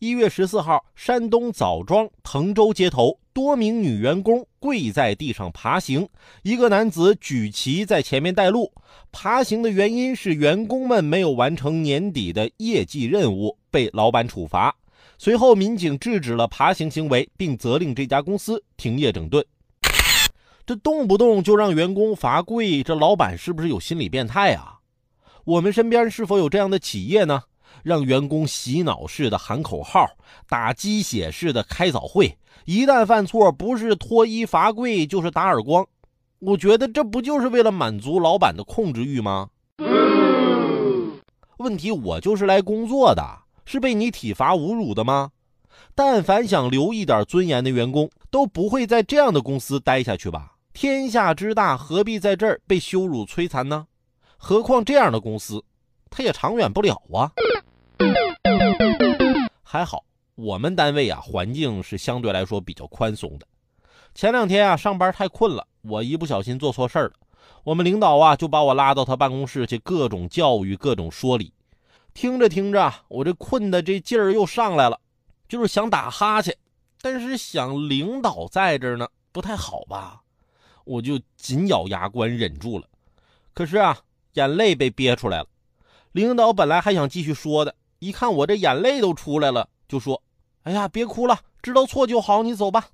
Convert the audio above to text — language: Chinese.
一月十四号，山东枣庄滕州街头，多名女员工跪在地上爬行，一个男子举旗在前面带路。爬行的原因是员工们没有完成年底的业绩任务，被老板处罚。随后，民警制止了爬行行为，并责令这家公司停业整顿。这动不动就让员工罚跪，这老板是不是有心理变态啊？我们身边是否有这样的企业呢？让员工洗脑式的喊口号，打鸡血式的开早会，一旦犯错，不是脱衣罚跪，就是打耳光。我觉得这不就是为了满足老板的控制欲吗？问题我就是来工作的，是被你体罚侮辱的吗？但凡想留一点尊严的员工，都不会在这样的公司待下去吧？天下之大，何必在这儿被羞辱摧残呢？何况这样的公司，它也长远不了啊。还好，我们单位啊，环境是相对来说比较宽松的。前两天啊，上班太困了，我一不小心做错事了，我们领导啊就把我拉到他办公室去，各种教育，各种说理。听着听着，我这困的这劲儿又上来了，就是想打哈欠，但是想领导在这呢，不太好吧？我就紧咬牙关忍住了。可是啊，眼泪被憋出来了。领导本来还想继续说的。一看我这眼泪都出来了，就说：“哎呀，别哭了，知道错就好，你走吧。”